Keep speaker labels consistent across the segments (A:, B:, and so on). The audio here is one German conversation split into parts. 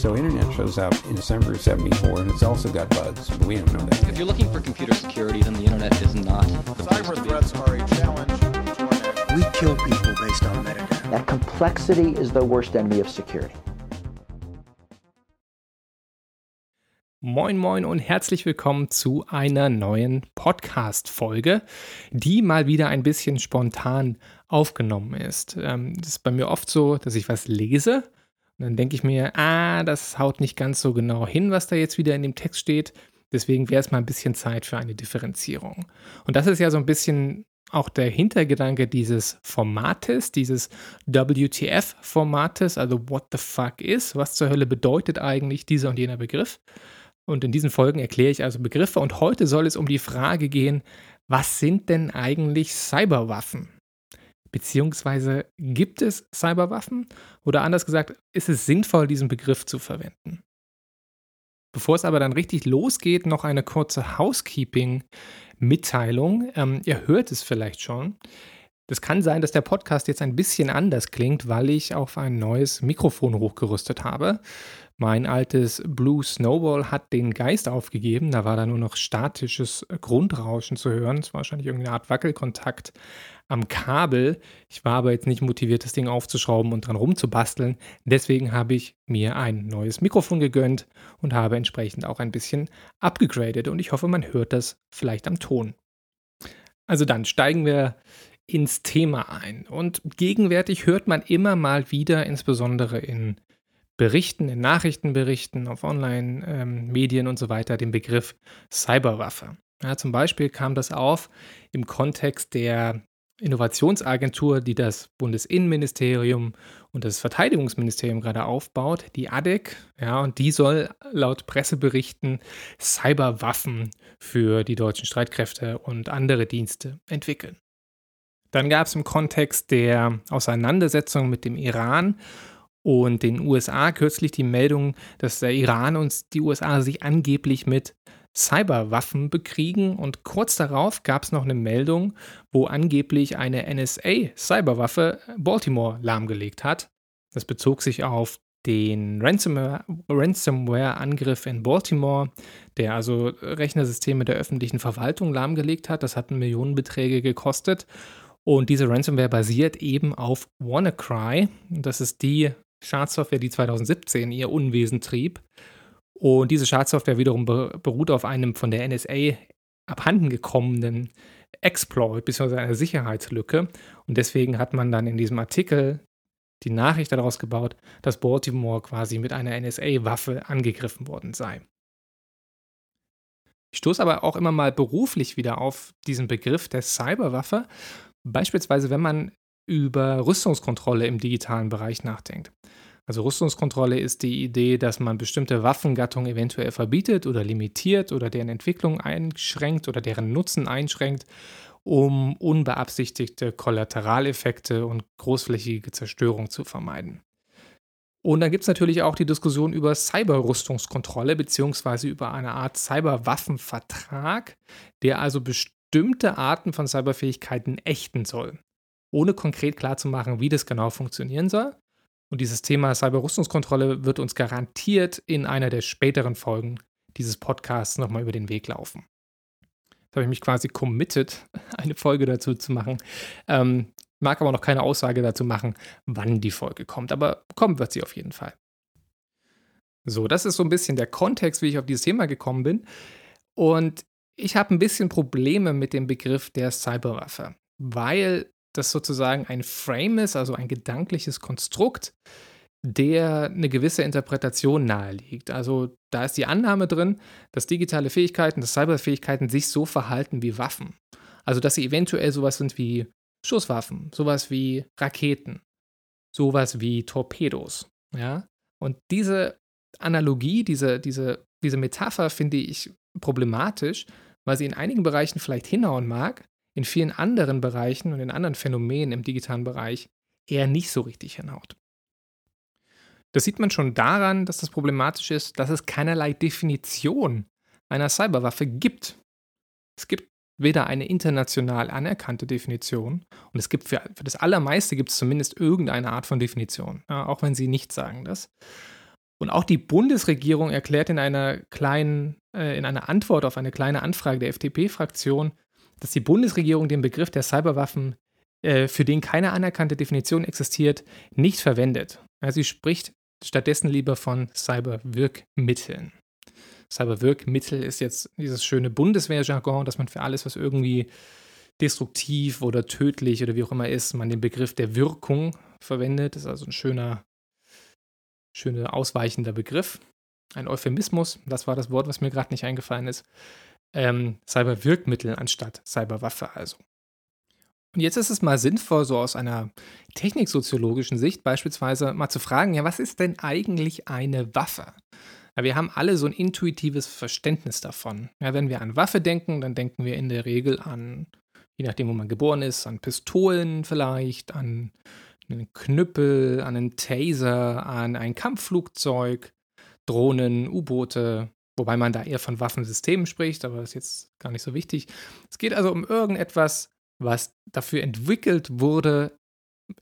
A: So internet shows up in December of 74 and it's also got bugs, but we don't know that.
B: If you're looking for computer security, then the internet is not. the place
C: Cyber
B: to be.
C: threats are a challenge
D: We kill people based on metadata.
E: That complexity is the worst enemy of security.
F: Moin Moin und herzlich willkommen zu einer neuen Podcast-Folge, die mal wieder ein bisschen spontan aufgenommen ist. Ähm, das ist bei mir oft so, dass ich was lese und dann denke ich mir, ah, das haut nicht ganz so genau hin, was da jetzt wieder in dem Text steht. Deswegen wäre es mal ein bisschen Zeit für eine Differenzierung. Und das ist ja so ein bisschen auch der Hintergedanke dieses Formates, dieses WTF-Formates, also What the fuck is, was zur Hölle bedeutet eigentlich dieser und jener Begriff. Und in diesen Folgen erkläre ich also Begriffe und heute soll es um die Frage gehen, was sind denn eigentlich Cyberwaffen? Beziehungsweise gibt es Cyberwaffen? Oder anders gesagt, ist es sinnvoll, diesen Begriff zu verwenden? Bevor es aber dann richtig losgeht, noch eine kurze Housekeeping-Mitteilung. Ähm, ihr hört es vielleicht schon. Es kann sein, dass der Podcast jetzt ein bisschen anders klingt, weil ich auf ein neues Mikrofon hochgerüstet habe. Mein altes Blue Snowball hat den Geist aufgegeben. Da war da nur noch statisches Grundrauschen zu hören. Es war wahrscheinlich irgendeine Art Wackelkontakt am Kabel. Ich war aber jetzt nicht motiviert, das Ding aufzuschrauben und dran rumzubasteln. Deswegen habe ich mir ein neues Mikrofon gegönnt und habe entsprechend auch ein bisschen abgegradet. Und ich hoffe, man hört das vielleicht am Ton. Also dann steigen wir ins Thema ein. Und gegenwärtig hört man immer mal wieder, insbesondere in Berichten, in Nachrichtenberichten, auf Online-Medien und so weiter, den Begriff Cyberwaffe. Ja, zum Beispiel kam das auf im Kontext der Innovationsagentur, die das Bundesinnenministerium und das Verteidigungsministerium gerade aufbaut, die ADEC, ja, und die soll laut Presseberichten Cyberwaffen für die deutschen Streitkräfte und andere Dienste entwickeln. Dann gab es im Kontext der Auseinandersetzung mit dem Iran und den USA kürzlich die Meldung, dass der Iran und die USA sich angeblich mit Cyberwaffen bekriegen und kurz darauf gab es noch eine Meldung, wo angeblich eine NSA-Cyberwaffe Baltimore lahmgelegt hat. Das bezog sich auf den Ransomware-Angriff in Baltimore, der also Rechnersysteme der öffentlichen Verwaltung lahmgelegt hat. Das hat Millionenbeträge gekostet. Und diese Ransomware basiert eben auf WannaCry. Das ist die Schadsoftware, die 2017 ihr Unwesen trieb. Und diese Schadsoftware wiederum beruht auf einem von der NSA abhandengekommenen Exploit bzw. einer Sicherheitslücke. Und deswegen hat man dann in diesem Artikel die Nachricht daraus gebaut, dass Baltimore quasi mit einer NSA-Waffe angegriffen worden sei. Ich stoße aber auch immer mal beruflich wieder auf diesen Begriff der Cyberwaffe, beispielsweise wenn man über Rüstungskontrolle im digitalen Bereich nachdenkt. Also Rüstungskontrolle ist die Idee, dass man bestimmte Waffengattungen eventuell verbietet oder limitiert oder deren Entwicklung einschränkt oder deren Nutzen einschränkt, um unbeabsichtigte Kollateraleffekte und großflächige Zerstörung zu vermeiden. Und dann gibt es natürlich auch die Diskussion über Cyberrüstungskontrolle beziehungsweise über eine Art Cyberwaffenvertrag, der also bestimmte Arten von Cyberfähigkeiten ächten soll, ohne konkret klarzumachen, wie das genau funktionieren soll. Und dieses Thema Cyberrüstungskontrolle wird uns garantiert in einer der späteren Folgen dieses Podcasts nochmal über den Weg laufen. Da habe ich mich quasi committed, eine Folge dazu zu machen. Ähm, mag aber noch keine Aussage dazu machen, wann die Folge kommt. Aber kommen wird sie auf jeden Fall. So, das ist so ein bisschen der Kontext, wie ich auf dieses Thema gekommen bin. Und ich habe ein bisschen Probleme mit dem Begriff der Cyberwaffe, weil das sozusagen ein Frame ist, also ein gedankliches Konstrukt, der eine gewisse Interpretation naheliegt. Also da ist die Annahme drin, dass digitale Fähigkeiten, dass Cyberfähigkeiten sich so verhalten wie Waffen. Also dass sie eventuell sowas sind wie Schusswaffen, sowas wie Raketen, sowas wie Torpedos. Ja? Und diese Analogie, diese, diese, diese Metapher finde ich problematisch, weil sie in einigen Bereichen vielleicht hinhauen mag, in vielen anderen Bereichen und in anderen Phänomenen im digitalen Bereich eher nicht so richtig hinhaut. Das sieht man schon daran, dass das problematisch ist, dass es keinerlei Definition einer Cyberwaffe gibt. Es gibt weder eine international anerkannte Definition und es gibt für, für das Allermeiste gibt es zumindest irgendeine Art von Definition, ja, auch wenn sie nicht sagen das. Und auch die Bundesregierung erklärt in einer kleinen, äh, in einer Antwort auf eine kleine Anfrage der FDP-Fraktion, dass die Bundesregierung den Begriff der Cyberwaffen, äh, für den keine anerkannte Definition existiert, nicht verwendet. Ja, sie spricht stattdessen lieber von Cyberwirkmitteln. Cyberwirkmittel ist jetzt dieses schöne Bundeswehrjargon, dass man für alles, was irgendwie destruktiv oder tödlich oder wie auch immer ist, man den Begriff der Wirkung verwendet. Das ist also ein schöner, schöner ausweichender Begriff. Ein Euphemismus, das war das Wort, was mir gerade nicht eingefallen ist. Ähm, Cyberwirkmittel anstatt Cyberwaffe also. Und jetzt ist es mal sinnvoll, so aus einer techniksoziologischen Sicht beispielsweise mal zu fragen, ja, was ist denn eigentlich eine Waffe? Ja, wir haben alle so ein intuitives Verständnis davon. Ja, wenn wir an Waffe denken, dann denken wir in der Regel an, je nachdem, wo man geboren ist, an Pistolen vielleicht, an einen Knüppel, an einen Taser, an ein Kampfflugzeug, Drohnen, U-Boote, wobei man da eher von Waffensystemen spricht, aber das ist jetzt gar nicht so wichtig. Es geht also um irgendetwas, was dafür entwickelt wurde,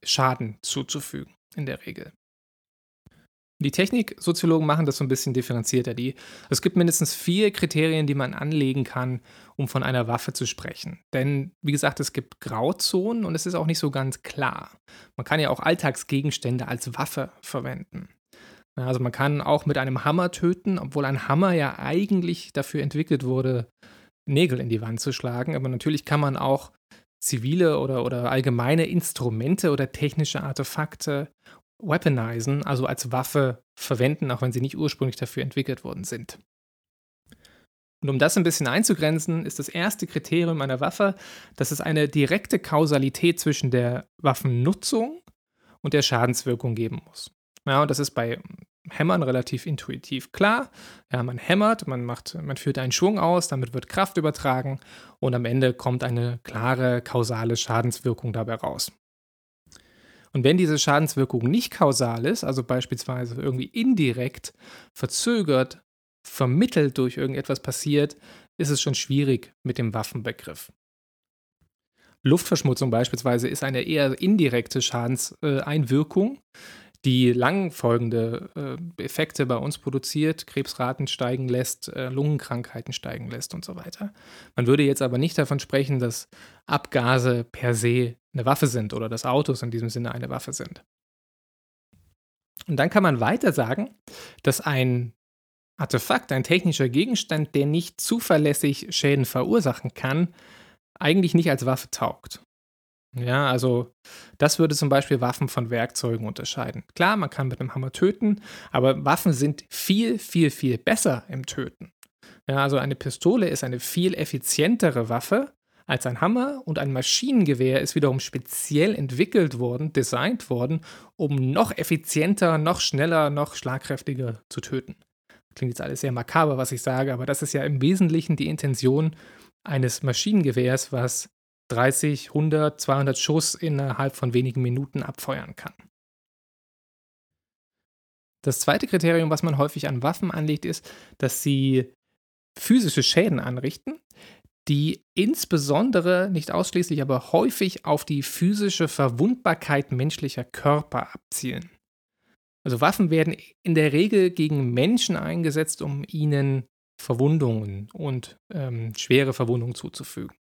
F: Schaden zuzufügen, in der Regel. Die Techniksoziologen machen das so ein bisschen differenzierter. Die, es gibt mindestens vier Kriterien, die man anlegen kann, um von einer Waffe zu sprechen. Denn, wie gesagt, es gibt Grauzonen und es ist auch nicht so ganz klar. Man kann ja auch Alltagsgegenstände als Waffe verwenden. Also man kann auch mit einem Hammer töten, obwohl ein Hammer ja eigentlich dafür entwickelt wurde, Nägel in die Wand zu schlagen. Aber natürlich kann man auch zivile oder, oder allgemeine Instrumente oder technische Artefakte weaponizen, also als Waffe verwenden, auch wenn sie nicht ursprünglich dafür entwickelt worden sind. Und um das ein bisschen einzugrenzen, ist das erste Kriterium einer Waffe, dass es eine direkte Kausalität zwischen der Waffennutzung und der Schadenswirkung geben muss. Ja, und das ist bei Hämmern relativ intuitiv klar. Ja, man hämmert, man macht, man führt einen Schwung aus, damit wird Kraft übertragen und am Ende kommt eine klare kausale Schadenswirkung dabei raus. Und wenn diese Schadenswirkung nicht kausal ist, also beispielsweise irgendwie indirekt, verzögert, vermittelt durch irgendetwas passiert, ist es schon schwierig mit dem Waffenbegriff. Luftverschmutzung beispielsweise ist eine eher indirekte Schadenseinwirkung, die langfolgende äh, Effekte bei uns produziert, Krebsraten steigen lässt, äh, Lungenkrankheiten steigen lässt und so weiter. Man würde jetzt aber nicht davon sprechen, dass Abgase per se eine Waffe sind oder dass Autos in diesem Sinne eine Waffe sind. Und dann kann man weiter sagen, dass ein Artefakt, ein technischer Gegenstand, der nicht zuverlässig Schäden verursachen kann, eigentlich nicht als Waffe taugt. Ja, also das würde zum Beispiel Waffen von Werkzeugen unterscheiden. Klar, man kann mit einem Hammer töten, aber Waffen sind viel, viel, viel besser im Töten. Ja, also eine Pistole ist eine viel effizientere Waffe als ein Hammer und ein Maschinengewehr ist wiederum speziell entwickelt worden, designt worden, um noch effizienter, noch schneller, noch schlagkräftiger zu töten. Klingt jetzt alles sehr makaber, was ich sage, aber das ist ja im Wesentlichen die Intention eines Maschinengewehrs, was 30, 100, 200 Schuss innerhalb von wenigen Minuten abfeuern kann. Das zweite Kriterium, was man häufig an Waffen anlegt, ist, dass sie physische Schäden anrichten, die insbesondere, nicht ausschließlich, aber häufig auf die physische Verwundbarkeit menschlicher Körper abzielen. Also Waffen werden in der Regel gegen Menschen eingesetzt, um ihnen Verwundungen und ähm, schwere Verwundungen zuzufügen.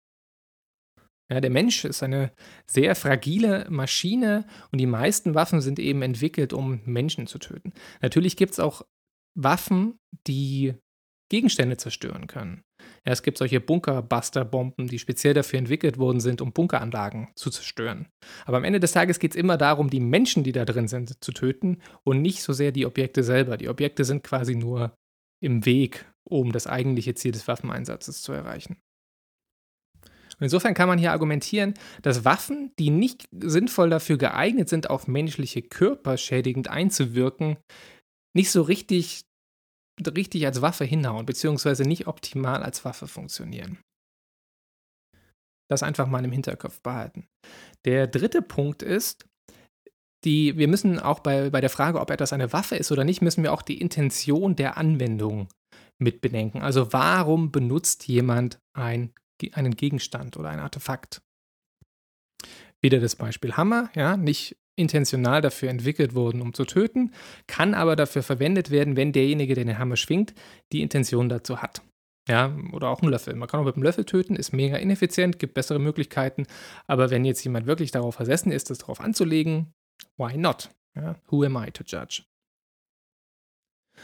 F: Ja, der Mensch ist eine sehr fragile Maschine und die meisten Waffen sind eben entwickelt, um Menschen zu töten. Natürlich gibt es auch Waffen, die Gegenstände zerstören können. Ja, es gibt solche Bunkerbuster-Bomben, die speziell dafür entwickelt worden sind, um Bunkeranlagen zu zerstören. Aber am Ende des Tages geht es immer darum, die Menschen, die da drin sind, zu töten und nicht so sehr die Objekte selber. Die Objekte sind quasi nur im Weg, um das eigentliche Ziel des Waffeneinsatzes zu erreichen. Und insofern kann man hier argumentieren, dass Waffen, die nicht sinnvoll dafür geeignet sind, auf menschliche Körper schädigend einzuwirken, nicht so richtig richtig als Waffe hinhauen, beziehungsweise nicht optimal als Waffe funktionieren. Das einfach mal im Hinterkopf behalten. Der dritte Punkt ist, die, wir müssen auch bei, bei der Frage, ob etwas eine Waffe ist oder nicht, müssen wir auch die Intention der Anwendung mit bedenken. Also warum benutzt jemand ein, einen Gegenstand oder ein Artefakt? Wieder das Beispiel Hammer, ja, nicht intentional dafür entwickelt wurden, um zu töten, kann aber dafür verwendet werden, wenn derjenige, der den Hammer schwingt, die Intention dazu hat. Ja, oder auch ein Löffel. Man kann auch mit einem Löffel töten, ist mega ineffizient, gibt bessere Möglichkeiten. Aber wenn jetzt jemand wirklich darauf versessen ist, das darauf anzulegen, why not? Ja, who am I to judge?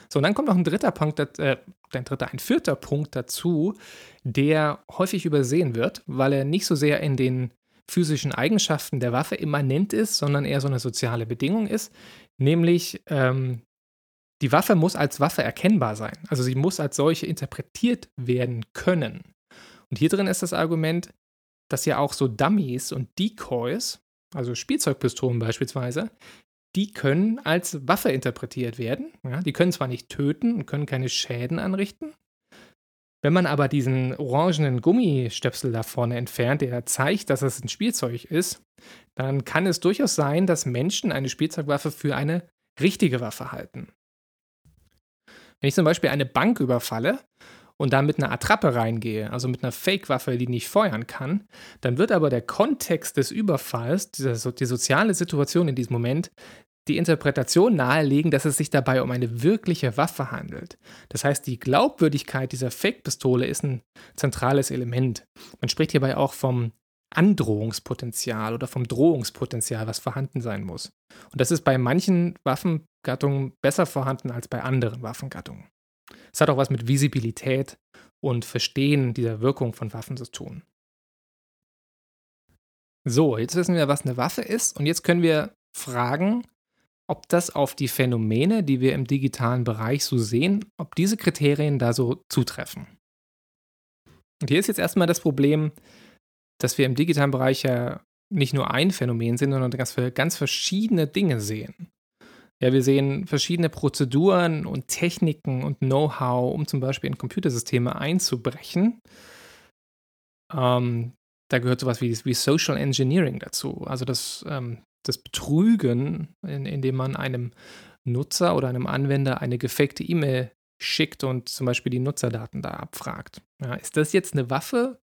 F: So, und dann kommt noch ein dritter Punkt, äh, ein dritter, ein vierter Punkt dazu, der häufig übersehen wird, weil er nicht so sehr in den physischen Eigenschaften der Waffe immanent ist, sondern eher so eine soziale Bedingung ist, nämlich ähm, die Waffe muss als Waffe erkennbar sein. Also sie muss als solche interpretiert werden können. Und hier drin ist das Argument, dass ja auch so Dummies und Decoys, also Spielzeugpistolen beispielsweise, die können als Waffe interpretiert werden. Ja, die können zwar nicht töten und können keine Schäden anrichten. Wenn man aber diesen orangenen Gummistöpsel da vorne entfernt, der zeigt, dass es ein Spielzeug ist, dann kann es durchaus sein, dass Menschen eine Spielzeugwaffe für eine richtige Waffe halten. Wenn ich zum Beispiel eine Bank überfalle und da mit einer Attrappe reingehe, also mit einer Fake-Waffe, die nicht feuern kann, dann wird aber der Kontext des Überfalls, die, soziale Situation in diesem Moment, die Interpretation nahelegen, dass es sich dabei um eine wirkliche Waffe handelt. Das heißt, die Glaubwürdigkeit dieser Fake-Pistole ist ein zentrales Element. Man spricht hierbei auch vom Androhungspotenzial oder vom Drohungspotenzial, was vorhanden sein muss. Und das ist bei manchen Waffengattungen besser vorhanden als bei anderen Waffengattungen. Es hat auch was mit Visibilität und Verstehen dieser Wirkung von Waffen zu tun. So, jetzt wissen wir, was eine Waffe ist und jetzt können wir fragen, ob das auf die Phänomene, die wir im digitalen Bereich so sehen, ob diese Kriterien da so zutreffen. Und hier ist jetzt erstmal das Problem, dass wir im digitalen Bereich ja nicht nur ein Phänomen sehen, sondern dass wir ganz verschiedene Dinge sehen. Ja, wir sehen verschiedene Prozeduren und Techniken und Know-how, um zum Beispiel in Computersysteme einzubrechen. Ähm, da gehört sowas wie, wie Social Engineering dazu. Also das ähm, das Betrügen, in, indem man einem Nutzer oder einem Anwender eine gefakte E-Mail schickt und zum Beispiel die Nutzerdaten da abfragt. Ja, ist das jetzt eine Waffe?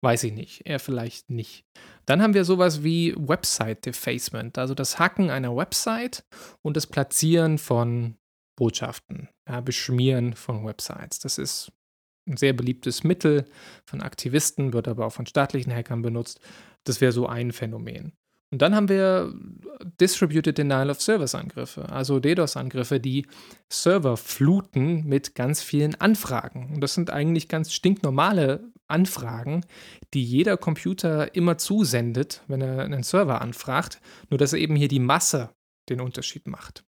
F: Weiß ich nicht, eher vielleicht nicht. Dann haben wir sowas wie Website Defacement, also das Hacken einer Website und das Platzieren von Botschaften, ja, Beschmieren von Websites. Das ist ein sehr beliebtes Mittel von Aktivisten, wird aber auch von staatlichen Hackern benutzt. Das wäre so ein Phänomen. Und dann haben wir Distributed Denial of Service Angriffe, also DDoS-Angriffe, die Server fluten mit ganz vielen Anfragen. Und das sind eigentlich ganz stinknormale Anfragen, die jeder Computer immer zusendet, wenn er einen Server anfragt, nur dass er eben hier die Masse den Unterschied macht.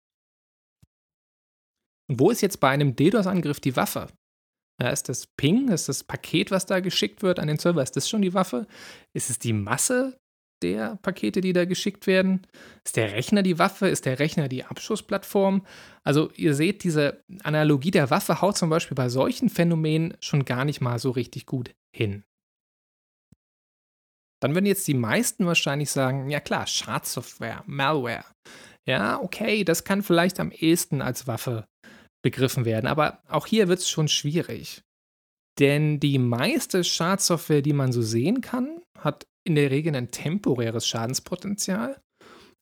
F: Und wo ist jetzt bei einem DDoS-Angriff die Waffe? Ja, ist das Ping, ist das Paket, was da geschickt wird an den Server, ist das schon die Waffe? Ist es die Masse, der Pakete, die da geschickt werden? Ist der Rechner die Waffe? Ist der Rechner die Abschussplattform? Also ihr seht, diese Analogie der Waffe haut zum Beispiel bei solchen Phänomenen schon gar nicht mal so richtig gut hin. Dann würden jetzt die meisten wahrscheinlich sagen, ja klar, Schadsoftware, Malware. Ja, okay, das kann vielleicht am ehesten als Waffe begriffen werden, aber auch hier wird es schon schwierig. Denn die meiste Schadsoftware, die man so sehen kann, hat in der Regel ein temporäres Schadenspotenzial.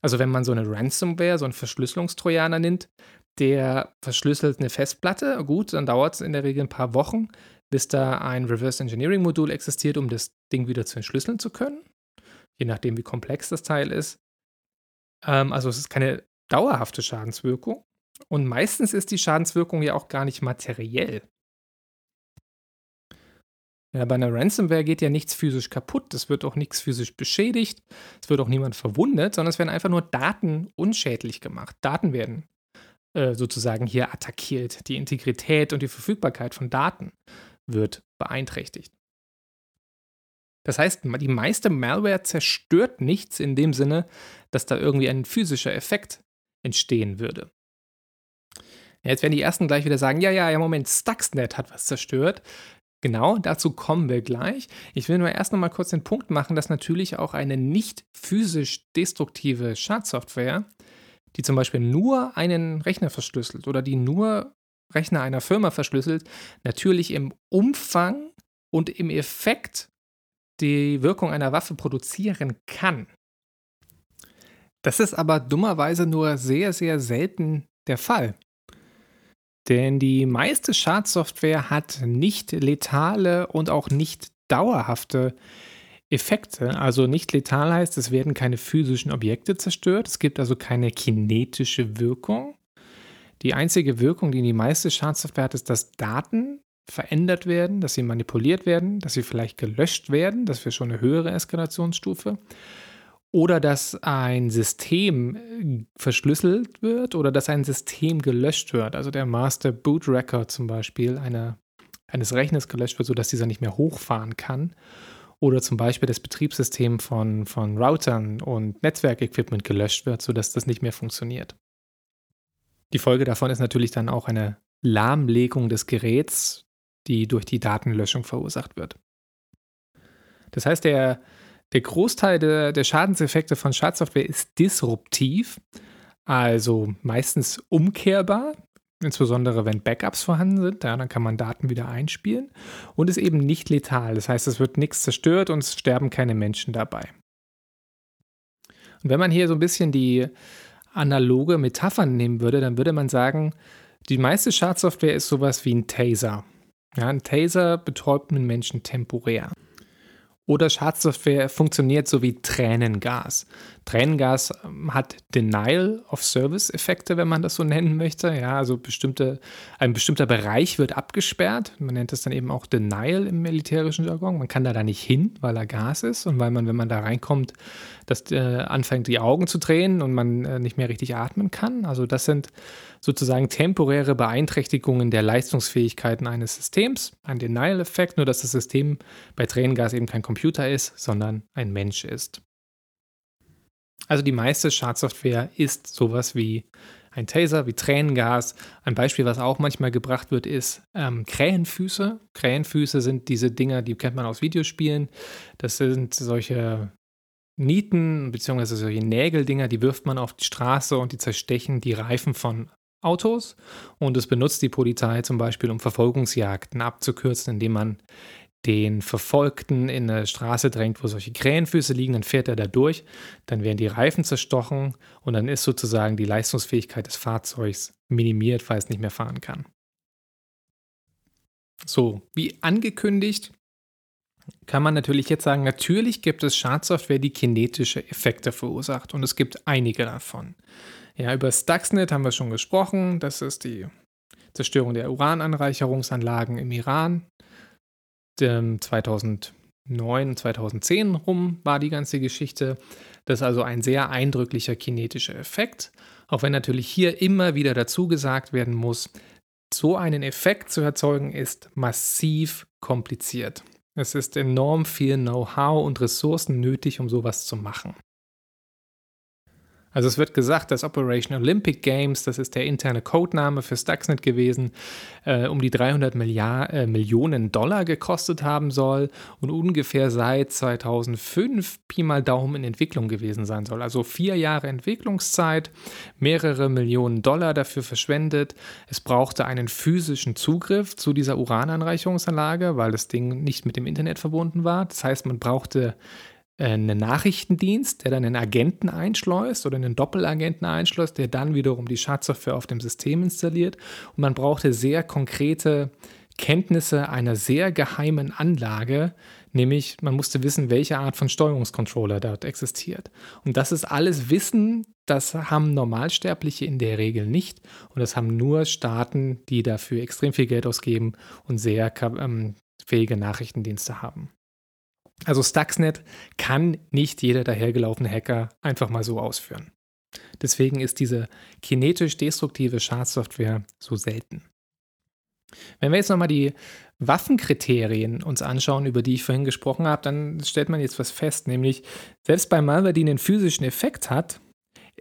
F: Also wenn man so eine Ransomware, so einen Verschlüsselungstrojaner nimmt, der verschlüsselt eine Festplatte, gut, dann dauert es in der Regel ein paar Wochen, bis da ein Reverse Engineering Modul existiert, um das Ding wieder zu entschlüsseln zu können. Je nachdem, wie komplex das Teil ist. Ähm, also es ist keine dauerhafte Schadenswirkung. Und meistens ist die Schadenswirkung ja auch gar nicht materiell. Ja, bei einer Ransomware geht ja nichts physisch kaputt, es wird auch nichts physisch beschädigt, es wird auch niemand verwundet, sondern es werden einfach nur Daten unschädlich gemacht. Daten werden äh, sozusagen hier attackiert. Die Integrität und die Verfügbarkeit von Daten wird beeinträchtigt. Das heißt, die meiste Malware zerstört nichts in dem Sinne, dass da irgendwie ein physischer Effekt entstehen würde. jetzt werden die ersten gleich wieder sagen, ja, ja, ja, Moment, Stuxnet hat was zerstört. Genau, dazu kommen wir gleich. Ich will nur erst noch mal kurz den Punkt machen, dass natürlich auch eine nicht physisch destruktive Schadsoftware, die zum Beispiel nur einen Rechner verschlüsselt oder die nur Rechner einer Firma verschlüsselt, natürlich im Umfang und im Effekt die Wirkung einer Waffe produzieren kann. Das ist aber dummerweise nur sehr, sehr selten der Fall. Denn die meiste Schadsoftware hat nicht letale und auch nicht dauerhafte Effekte. Also nicht letal heißt, es werden keine physischen Objekte zerstört. Es gibt also keine kinetische Wirkung. Die einzige Wirkung, die die meiste Schadsoftware hat, ist, dass Daten verändert werden, dass sie manipuliert werden, dass sie vielleicht gelöscht werden. Das wäre schon eine höhere Eskalationsstufe. Oder dass ein System äh, verschlüsselt wird oder dass ein System gelöscht wird. Also der Master Boot Record zum Beispiel einer, eines Rechners gelöscht wird, sodass dieser nicht mehr hochfahren kann. Oder zum Beispiel das Betriebssystem von, von Routern und Netzwerkequipment gelöscht wird, sodass das nicht mehr funktioniert. Die Folge davon ist natürlich dann auch eine Lahmlegung des Geräts, die durch die Datenlöschung verursacht wird. Das heißt, der, der Großteil der, der Schadenseffekte von Schadsoftware ist disruptiv, also meistens umkehrbar, insbesondere wenn Backups vorhanden sind, ja, dann kann man Daten wieder einspielen und ist eben nicht letal. Das heißt, es wird nichts zerstört und es sterben keine Menschen dabei. Und wenn man hier so ein bisschen die analoge Metaphern nehmen würde, dann würde man sagen, die meiste Schadsoftware ist sowas wie ein Taser. Ja, ein Taser betäubt einen Menschen temporär. Oder Schadsoftware funktioniert so wie Tränengas. Tränengas ähm, hat Denial-of-Service-Effekte, wenn man das so nennen möchte. Ja, also bestimmte, ein bestimmter Bereich wird abgesperrt. Man nennt das dann eben auch Denial im militärischen Jargon. Man kann da, da nicht hin, weil er Gas ist und weil man, wenn man da reinkommt, das äh, anfängt, die Augen zu drehen und man äh, nicht mehr richtig atmen kann. Also das sind sozusagen temporäre Beeinträchtigungen der Leistungsfähigkeiten eines Systems, ein Denial-Effekt, nur dass das System bei Tränengas eben kein Computer ist, sondern ein Mensch ist. Also die meiste Schadsoftware ist sowas wie ein Taser, wie Tränengas. Ein Beispiel, was auch manchmal gebracht wird, ist ähm, Krähenfüße. Krähenfüße sind diese Dinger, die kennt man aus Videospielen. Das sind solche Nieten bzw. solche Nägeldinger, die wirft man auf die Straße und die zerstechen die Reifen von Autos und es benutzt die Polizei zum Beispiel, um Verfolgungsjagden abzukürzen, indem man den Verfolgten in eine Straße drängt, wo solche Krähenfüße liegen, dann fährt er da durch, dann werden die Reifen zerstochen und dann ist sozusagen die Leistungsfähigkeit des Fahrzeugs minimiert, weil es nicht mehr fahren kann. So, wie angekündigt, kann man natürlich jetzt sagen, natürlich gibt es Schadsoftware, die kinetische Effekte verursacht und es gibt einige davon. Ja, über Stuxnet haben wir schon gesprochen. Das ist die Zerstörung der Urananreicherungsanlagen im Iran. 2009, 2010 rum war die ganze Geschichte. Das ist also ein sehr eindrücklicher kinetischer Effekt. Auch wenn natürlich hier immer wieder dazu gesagt werden muss, so einen Effekt zu erzeugen ist massiv kompliziert. Es ist enorm viel Know-how und Ressourcen nötig, um sowas zu machen. Also es wird gesagt, dass Operation Olympic Games, das ist der interne Codename für Stuxnet gewesen, äh, um die 300 Milliard, äh, Millionen Dollar gekostet haben soll und ungefähr seit 2005 Pi mal Daumen in Entwicklung gewesen sein soll. Also vier Jahre Entwicklungszeit, mehrere Millionen Dollar dafür verschwendet. Es brauchte einen physischen Zugriff zu dieser Urananreicherungsanlage, weil das Ding nicht mit dem Internet verbunden war. Das heißt, man brauchte einen Nachrichtendienst, der dann einen Agenten einschleust oder einen Doppelagenten einschleust, der dann wiederum die Schadsoftware auf dem System installiert. Und man brauchte sehr konkrete Kenntnisse einer sehr geheimen Anlage, nämlich man musste wissen, welche Art von Steuerungscontroller dort existiert. Und das ist alles Wissen, das haben Normalsterbliche in der Regel nicht und das haben nur Staaten, die dafür extrem viel Geld ausgeben und sehr ähm, fähige Nachrichtendienste haben. Also Stuxnet kann nicht jeder dahergelaufene Hacker einfach mal so ausführen. Deswegen ist diese kinetisch destruktive Schadsoftware so selten. Wenn wir jetzt nochmal die Waffenkriterien uns anschauen, über die ich vorhin gesprochen habe, dann stellt man jetzt was fest, nämlich selbst bei Malware, die einen physischen Effekt hat,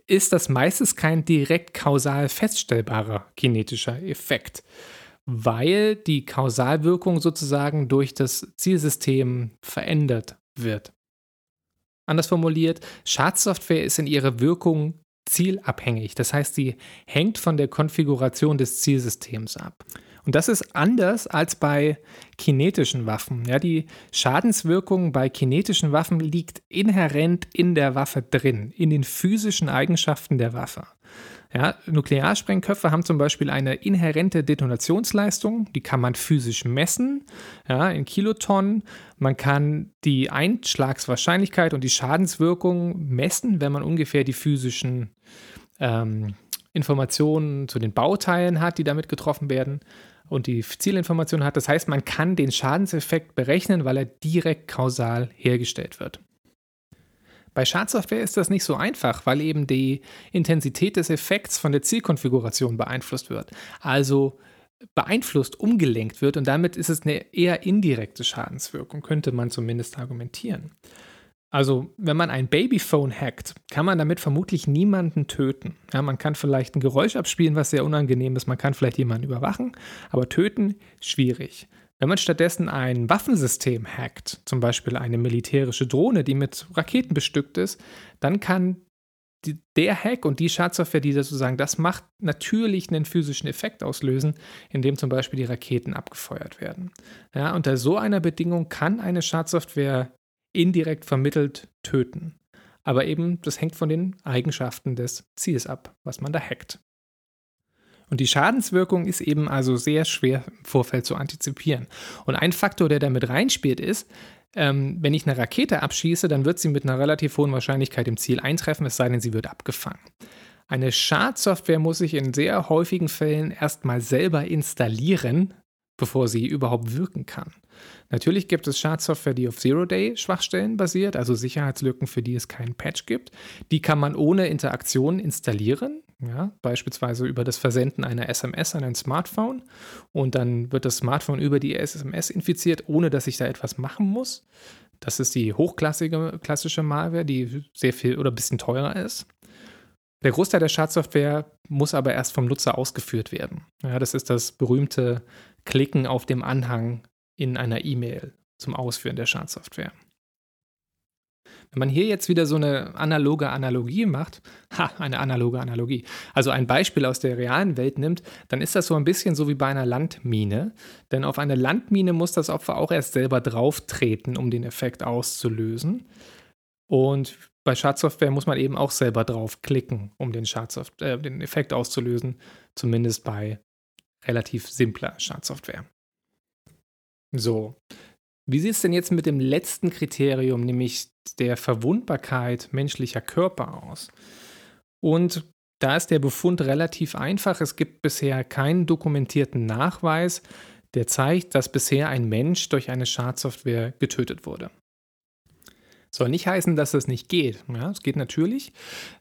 F: ist das meistens kein direkt kausal feststellbarer kinetischer Effekt weil die Kausalwirkung sozusagen durch das Zielsystem verändert wird. Anders formuliert, Schadsoftware ist in ihrer Wirkung zielabhängig. Das heißt, sie hängt von der Konfiguration des Zielsystems ab. Und das ist anders als bei kinetischen Waffen. Ja, die Schadenswirkung bei kinetischen Waffen liegt inhärent in der Waffe drin, in den physischen Eigenschaften der Waffe. Ja, Nuklearsprengköpfe haben zum Beispiel eine inhärente Detonationsleistung, die kann man physisch messen, ja, in Kilotonnen. Man kann die Einschlagswahrscheinlichkeit und die Schadenswirkung messen, wenn man ungefähr die physischen ähm, Informationen zu den Bauteilen hat, die damit getroffen werden und die Zielinformation hat. Das heißt, man kann den Schadenseffekt berechnen, weil er direkt kausal hergestellt wird. Bei Schadsoftware ist das nicht so einfach, weil eben die Intensität des Effekts von der Zielkonfiguration beeinflusst wird. Also beeinflusst, umgelenkt wird und damit ist es eine eher indirekte Schadenswirkung, könnte man zumindest argumentieren. Also, wenn man ein Babyphone hackt, kann man damit vermutlich niemanden töten. Ja, man kann vielleicht ein Geräusch abspielen, was sehr unangenehm ist, man kann vielleicht jemanden überwachen, aber töten schwierig. Wenn man stattdessen ein Waffensystem hackt, zum Beispiel eine militärische Drohne, die mit Raketen bestückt ist, dann kann die, der Hack und die Schadsoftware, die sozusagen das macht, natürlich einen physischen Effekt auslösen, indem zum Beispiel die Raketen abgefeuert werden. Ja, unter so einer Bedingung kann eine Schadsoftware indirekt vermittelt töten. Aber eben, das hängt von den Eigenschaften des Ziels ab, was man da hackt. Und die Schadenswirkung ist eben also sehr schwer im Vorfeld zu antizipieren. Und ein Faktor, der damit reinspielt, ist, ähm, wenn ich eine Rakete abschieße, dann wird sie mit einer relativ hohen Wahrscheinlichkeit im Ziel eintreffen, es sei denn, sie wird abgefangen. Eine Schadsoftware muss ich in sehr häufigen Fällen erstmal selber installieren, bevor sie überhaupt wirken kann. Natürlich gibt es Schadsoftware, die auf Zero-Day-Schwachstellen basiert, also Sicherheitslücken, für die es keinen Patch gibt. Die kann man ohne Interaktion installieren, ja, beispielsweise über das Versenden einer SMS an ein Smartphone. Und dann wird das Smartphone über die SMS infiziert, ohne dass ich da etwas machen muss. Das ist die hochklassige klassische Malware, die sehr viel oder ein bisschen teurer ist. Der Großteil der Schadsoftware muss aber erst vom Nutzer ausgeführt werden. Ja, das ist das berühmte Klicken auf dem Anhang in einer E-Mail zum Ausführen der Schadsoftware. Wenn man hier jetzt wieder so eine analoge Analogie macht, ha, eine analoge Analogie, also ein Beispiel aus der realen Welt nimmt, dann ist das so ein bisschen so wie bei einer Landmine. Denn auf eine Landmine muss das Opfer auch erst selber drauftreten, um den Effekt auszulösen. Und bei Schadsoftware muss man eben auch selber draufklicken, um den, äh, den Effekt auszulösen, zumindest bei relativ simpler Schadsoftware. So. Wie sieht es denn jetzt mit dem letzten Kriterium, nämlich der Verwundbarkeit menschlicher Körper aus? Und da ist der Befund relativ einfach. Es gibt bisher keinen dokumentierten Nachweis, der zeigt, dass bisher ein Mensch durch eine Schadsoftware getötet wurde. Soll nicht heißen, dass das nicht geht. Ja, es geht natürlich.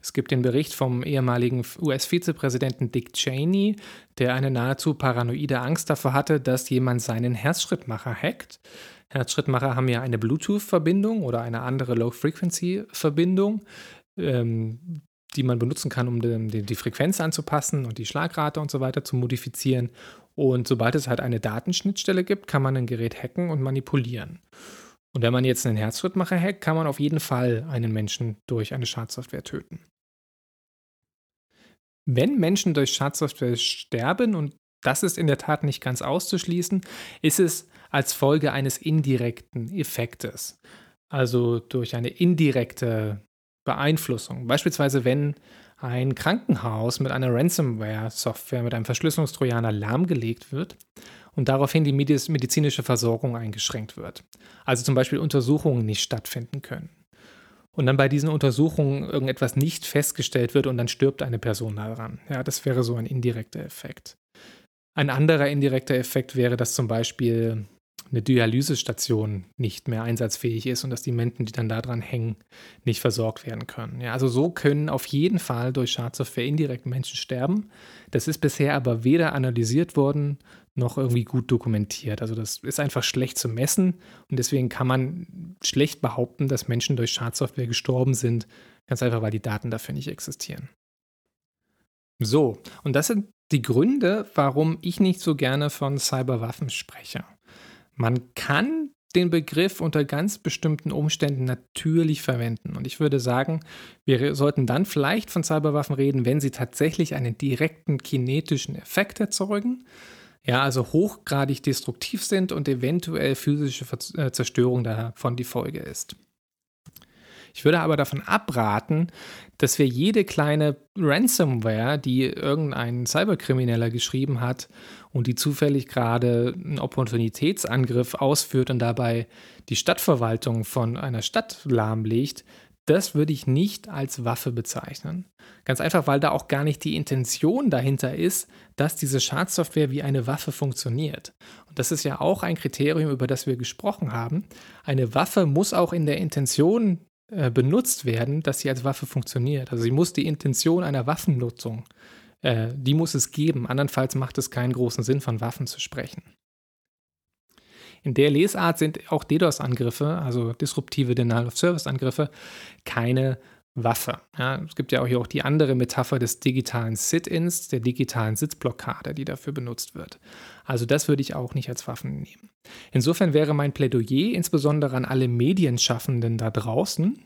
F: Es gibt den Bericht vom ehemaligen US-Vizepräsidenten Dick Cheney, der eine nahezu paranoide Angst davor hatte, dass jemand seinen Herzschrittmacher hackt. Herzschrittmacher haben ja eine Bluetooth-Verbindung oder eine andere Low-Frequency-Verbindung, ähm, die man benutzen kann, um den, die Frequenz anzupassen und die Schlagrate und so weiter zu modifizieren. Und sobald es halt eine Datenschnittstelle gibt, kann man ein Gerät hacken und manipulieren. Und wenn man jetzt einen Herzschrittmacher hackt, kann man auf jeden Fall einen Menschen durch eine Schadsoftware töten. Wenn Menschen durch Schadsoftware sterben, und das ist in der Tat nicht ganz auszuschließen, ist es als Folge eines indirekten Effektes. Also durch eine indirekte Beeinflussung. Beispielsweise, wenn ein Krankenhaus mit einer Ransomware-Software, mit einem Verschlüsselungstrojaner lahmgelegt wird und daraufhin die medizinische Versorgung eingeschränkt wird. Also zum Beispiel Untersuchungen nicht stattfinden können. Und dann bei diesen Untersuchungen irgendetwas nicht festgestellt wird und dann stirbt eine Person daran. Ja, das wäre so ein indirekter Effekt. Ein anderer indirekter Effekt wäre, dass zum Beispiel eine Dialysestation nicht mehr einsatzfähig ist und dass die Menschen, die dann daran hängen, nicht versorgt werden können. Ja, also so können auf jeden Fall durch Schadsoftware indirekt Menschen sterben. Das ist bisher aber weder analysiert worden noch irgendwie gut dokumentiert. Also das ist einfach schlecht zu messen und deswegen kann man schlecht behaupten, dass Menschen durch Schadsoftware gestorben sind, ganz einfach, weil die Daten dafür nicht existieren. So, und das sind die Gründe, warum ich nicht so gerne von Cyberwaffen spreche. Man kann den Begriff unter ganz bestimmten Umständen natürlich verwenden. Und ich würde sagen, wir sollten dann vielleicht von Cyberwaffen reden, wenn sie tatsächlich einen direkten kinetischen Effekt erzeugen. Ja, also hochgradig destruktiv sind und eventuell physische äh, Zerstörung davon die Folge ist. Ich würde aber davon abraten, dass wir jede kleine Ransomware, die irgendein Cyberkrimineller geschrieben hat und die zufällig gerade einen Opportunitätsangriff ausführt und dabei die Stadtverwaltung von einer Stadt lahmlegt, das würde ich nicht als Waffe bezeichnen. Ganz einfach, weil da auch gar nicht die Intention dahinter ist, dass diese Schadsoftware wie eine Waffe funktioniert. Und das ist ja auch ein Kriterium, über das wir gesprochen haben. Eine Waffe muss auch in der Intention äh, benutzt werden, dass sie als Waffe funktioniert. Also sie muss die Intention einer Waffennutzung, äh, die muss es geben. Andernfalls macht es keinen großen Sinn, von Waffen zu sprechen. In der Lesart sind auch DDoS-Angriffe, also disruptive Denial-of-Service-Angriffe, keine Waffe. Ja, es gibt ja auch hier auch die andere Metapher des digitalen Sit-ins, der digitalen Sitzblockade, die dafür benutzt wird. Also das würde ich auch nicht als Waffen nehmen. Insofern wäre mein Plädoyer insbesondere an alle Medienschaffenden da draußen,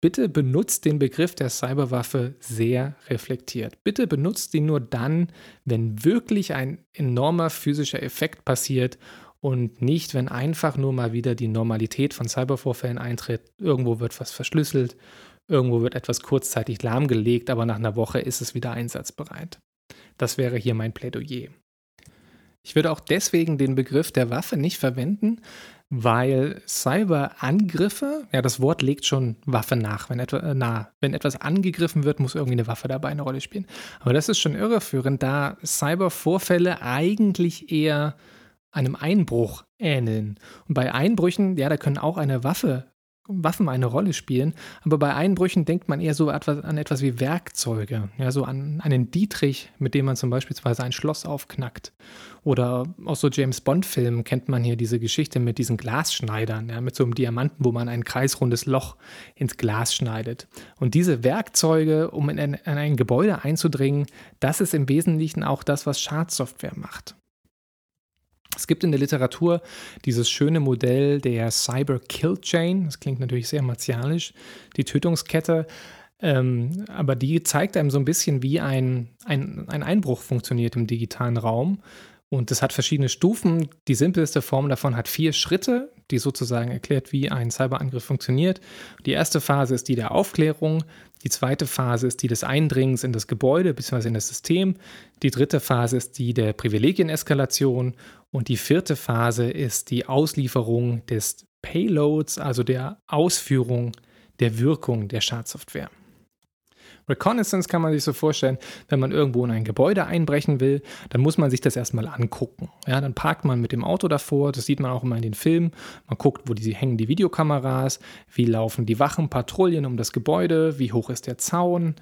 F: bitte benutzt den Begriff der Cyberwaffe sehr reflektiert. Bitte benutzt ihn nur dann, wenn wirklich ein enormer physischer Effekt passiert und nicht, wenn einfach nur mal wieder die Normalität von Cybervorfällen eintritt. Irgendwo wird was verschlüsselt, irgendwo wird etwas kurzzeitig lahmgelegt, aber nach einer Woche ist es wieder einsatzbereit. Das wäre hier mein Plädoyer. Ich würde auch deswegen den Begriff der Waffe nicht verwenden, weil Cyberangriffe, ja, das Wort legt schon Waffe nach. Wenn, etwa, äh, nah. wenn etwas angegriffen wird, muss irgendwie eine Waffe dabei eine Rolle spielen. Aber das ist schon irreführend, da Cybervorfälle eigentlich eher einem Einbruch ähneln. Und bei Einbrüchen, ja, da können auch eine Waffe Waffen eine Rolle spielen. Aber bei Einbrüchen denkt man eher so etwas, an etwas wie Werkzeuge. Ja, so an einen Dietrich, mit dem man zum Beispiel ein Schloss aufknackt. Oder aus so James Bond-Filmen kennt man hier diese Geschichte mit diesen Glasschneidern, ja, mit so einem Diamanten, wo man ein kreisrundes Loch ins Glas schneidet. Und diese Werkzeuge, um in ein, in ein Gebäude einzudringen, das ist im Wesentlichen auch das, was Schadsoftware macht. Es gibt in der Literatur dieses schöne Modell der Cyber Kill Chain. Das klingt natürlich sehr martialisch, die Tötungskette. Ähm, aber die zeigt einem so ein bisschen, wie ein, ein, ein Einbruch funktioniert im digitalen Raum. Und das hat verschiedene Stufen. Die simpelste Form davon hat vier Schritte, die sozusagen erklärt, wie ein Cyberangriff funktioniert. Die erste Phase ist die der Aufklärung. Die zweite Phase ist die des Eindringens in das Gebäude bzw. in das System. Die dritte Phase ist die der Privilegieneskalation. Und die vierte Phase ist die Auslieferung des Payloads, also der Ausführung der Wirkung der Schadsoftware. Reconnaissance kann man sich so vorstellen, wenn man irgendwo in ein Gebäude einbrechen will, dann muss man sich das erstmal angucken. Ja, dann parkt man mit dem Auto davor, das sieht man auch immer in den Filmen. Man guckt, wo die, hängen die Videokameras, wie laufen die Wachen, Patrouillen um das Gebäude, wie hoch ist der Zaun,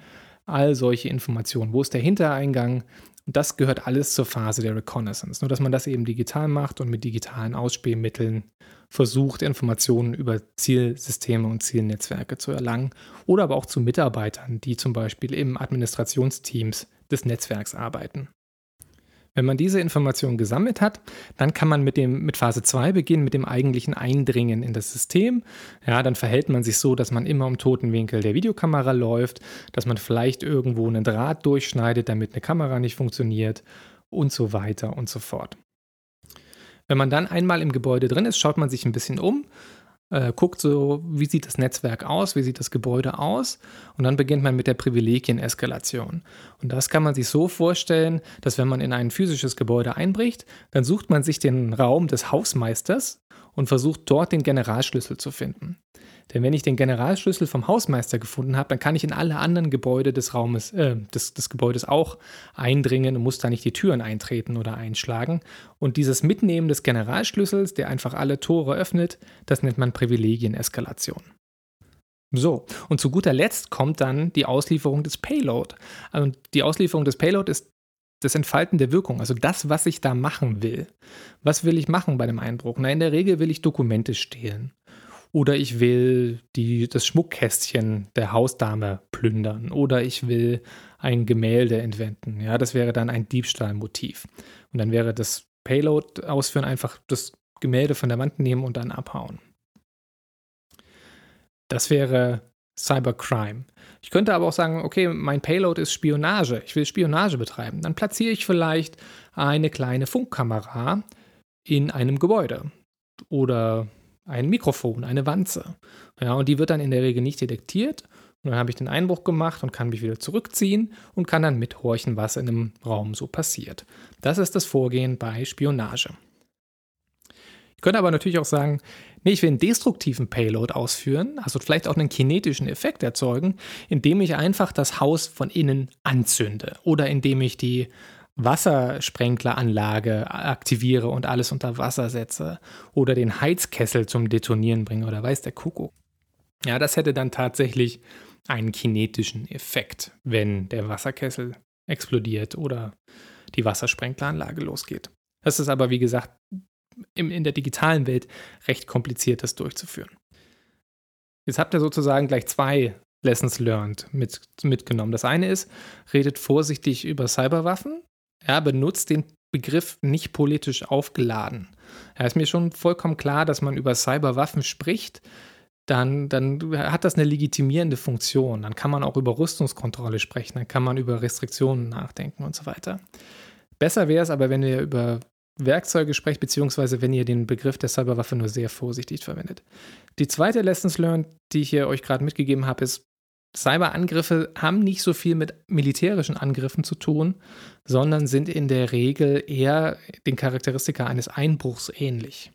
F: all solche Informationen. Wo ist der Hintereingang? Das gehört alles zur Phase der Reconnaissance. Nur, dass man das eben digital macht und mit digitalen Ausspähmitteln versucht, Informationen über Zielsysteme und Zielnetzwerke zu erlangen. Oder aber auch zu Mitarbeitern, die zum Beispiel im Administrationsteams des Netzwerks arbeiten. Wenn man diese Informationen gesammelt hat, dann kann man mit, dem, mit Phase 2 beginnen, mit dem eigentlichen Eindringen in das System. Ja, dann verhält man sich so, dass man immer im toten Winkel der Videokamera läuft, dass man vielleicht irgendwo einen Draht durchschneidet, damit eine Kamera nicht funktioniert und so weiter und so fort. Wenn man dann einmal im Gebäude drin ist, schaut man sich ein bisschen um äh, guckt so, wie sieht das Netzwerk aus, wie sieht das Gebäude aus und dann beginnt man mit der Privilegieneskalation. Und das kann man sich so vorstellen, dass wenn man in ein physisches Gebäude einbricht, dann sucht man sich den Raum des Hausmeisters und versucht dort den Generalschlüssel zu finden. Denn wenn ich den Generalschlüssel vom Hausmeister gefunden habe, dann kann ich in alle anderen Gebäude des Raumes, äh, des, des Gebäudes auch eindringen und muss da nicht die Türen eintreten oder einschlagen. Und dieses Mitnehmen des Generalschlüssels, der einfach alle Tore öffnet, das nennt man Privilegieneskalation. So, und zu guter Letzt kommt dann die Auslieferung des Payload. Und die Auslieferung des Payload ist das Entfalten der Wirkung, also das, was ich da machen will. Was will ich machen bei dem Einbruch? Na, in der Regel will ich Dokumente stehlen. Oder ich will die, das Schmuckkästchen der Hausdame plündern. Oder ich will ein Gemälde entwenden. Ja, das wäre dann ein Diebstahlmotiv. Und dann wäre das Payload ausführen, einfach das Gemälde von der Wand nehmen und dann abhauen. Das wäre Cybercrime. Ich könnte aber auch sagen, okay, mein Payload ist Spionage. Ich will Spionage betreiben. Dann platziere ich vielleicht eine kleine Funkkamera in einem Gebäude oder ein Mikrofon, eine Wanze. Ja, und die wird dann in der Regel nicht detektiert. Und dann habe ich den Einbruch gemacht und kann mich wieder zurückziehen und kann dann mithorchen, was in einem Raum so passiert. Das ist das Vorgehen bei Spionage. Ich könnte aber natürlich auch sagen, nee, ich will einen destruktiven Payload ausführen, also vielleicht auch einen kinetischen Effekt erzeugen, indem ich einfach das Haus von innen anzünde oder indem ich die Wassersprenkleranlage aktiviere und alles unter Wasser setze oder den Heizkessel zum Detonieren bringe oder weiß der Kuckuck. Ja, das hätte dann tatsächlich einen kinetischen Effekt, wenn der Wasserkessel explodiert oder die Wassersprenkleranlage losgeht. Das ist aber, wie gesagt, im, in der digitalen Welt recht kompliziert, das durchzuführen. Jetzt habt ihr sozusagen gleich zwei Lessons learned mit, mitgenommen. Das eine ist, redet vorsichtig über Cyberwaffen. Ja, benutzt den Begriff nicht politisch aufgeladen. Ja, ist mir schon vollkommen klar, dass man über Cyberwaffen spricht, dann, dann hat das eine legitimierende Funktion. Dann kann man auch über Rüstungskontrolle sprechen, dann kann man über Restriktionen nachdenken und so weiter. Besser wäre es aber, wenn ihr über Werkzeuge sprecht, beziehungsweise wenn ihr den Begriff der Cyberwaffe nur sehr vorsichtig verwendet. Die zweite Lessons learned, die ich hier euch gerade mitgegeben habe, ist, Cyberangriffe haben nicht so viel mit militärischen Angriffen zu tun, sondern sind in der Regel eher den Charakteristika eines Einbruchs ähnlich.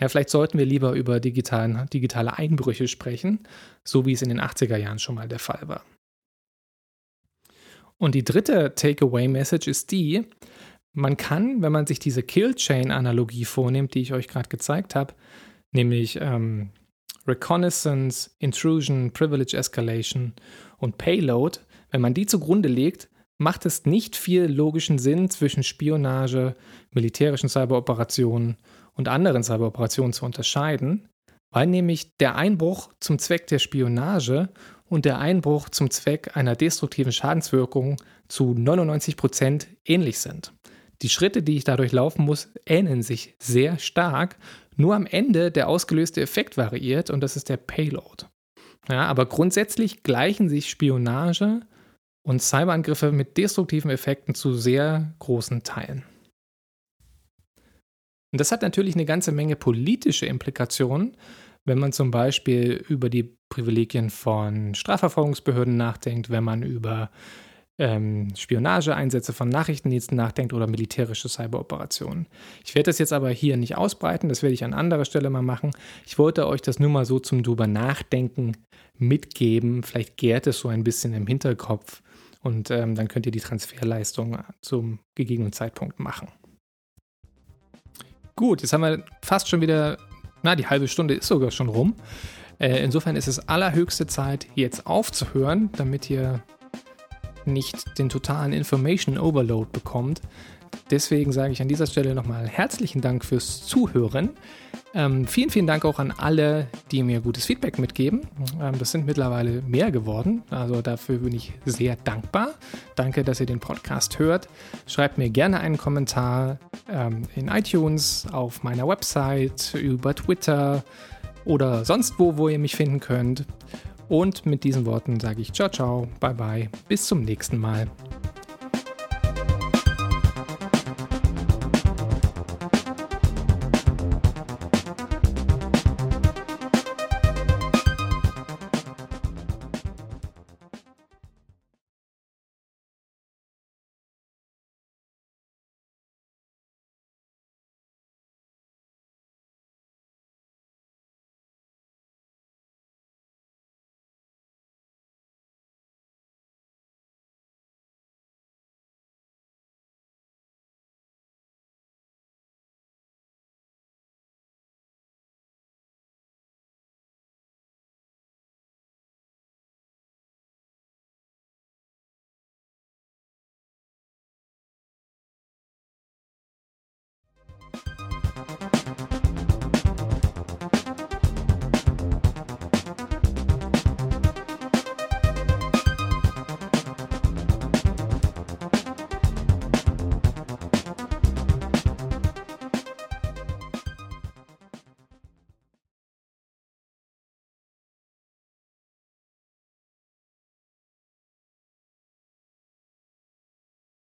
F: Ja, vielleicht sollten wir lieber über digitalen, digitale Einbrüche sprechen, so wie es in den 80er Jahren schon mal der Fall war. Und die dritte Takeaway-Message ist die, man kann, wenn man sich diese Kill-Chain-Analogie vornimmt, die ich euch gerade gezeigt habe, nämlich ähm, Reconnaissance, Intrusion, Privilege Escalation und Payload, wenn man die zugrunde legt, macht es nicht viel logischen Sinn zwischen Spionage, militärischen Cyberoperationen und anderen Cyberoperationen zu unterscheiden, weil nämlich der Einbruch zum Zweck der Spionage und der Einbruch zum Zweck einer destruktiven Schadenswirkung zu 99 Prozent ähnlich sind. Die Schritte, die ich dadurch laufen muss, ähneln sich sehr stark. Nur am Ende der ausgelöste Effekt variiert und das ist der Payload. Ja, aber grundsätzlich gleichen sich Spionage und Cyberangriffe mit destruktiven Effekten zu sehr großen Teilen. Und das hat natürlich eine ganze Menge politische Implikationen, wenn man zum Beispiel über die Privilegien von Strafverfolgungsbehörden nachdenkt, wenn man über ähm, Spionageeinsätze von Nachrichtendiensten nachdenkt oder militärische Cyberoperationen. Ich werde das jetzt aber hier nicht ausbreiten, das werde ich an anderer Stelle mal machen. Ich wollte euch das nur mal so zum drüber nachdenken mitgeben. Vielleicht gärt es so ein bisschen im Hinterkopf und ähm, dann könnt ihr die Transferleistung zum gegebenen Zeitpunkt machen. Gut, jetzt haben wir fast schon wieder, na, die halbe Stunde ist sogar schon rum. Äh, insofern ist es allerhöchste Zeit, jetzt aufzuhören, damit ihr nicht den totalen Information Overload bekommt. Deswegen sage ich an dieser Stelle nochmal herzlichen Dank fürs Zuhören. Ähm, vielen, vielen Dank auch an alle, die mir gutes Feedback mitgeben. Ähm, das sind mittlerweile mehr geworden. Also dafür bin ich sehr dankbar. Danke, dass ihr den Podcast hört. Schreibt mir gerne einen Kommentar ähm, in iTunes, auf meiner Website, über Twitter oder sonst wo, wo ihr mich finden könnt. Und mit diesen Worten sage ich ciao, ciao, bye, bye, bis zum nächsten Mal.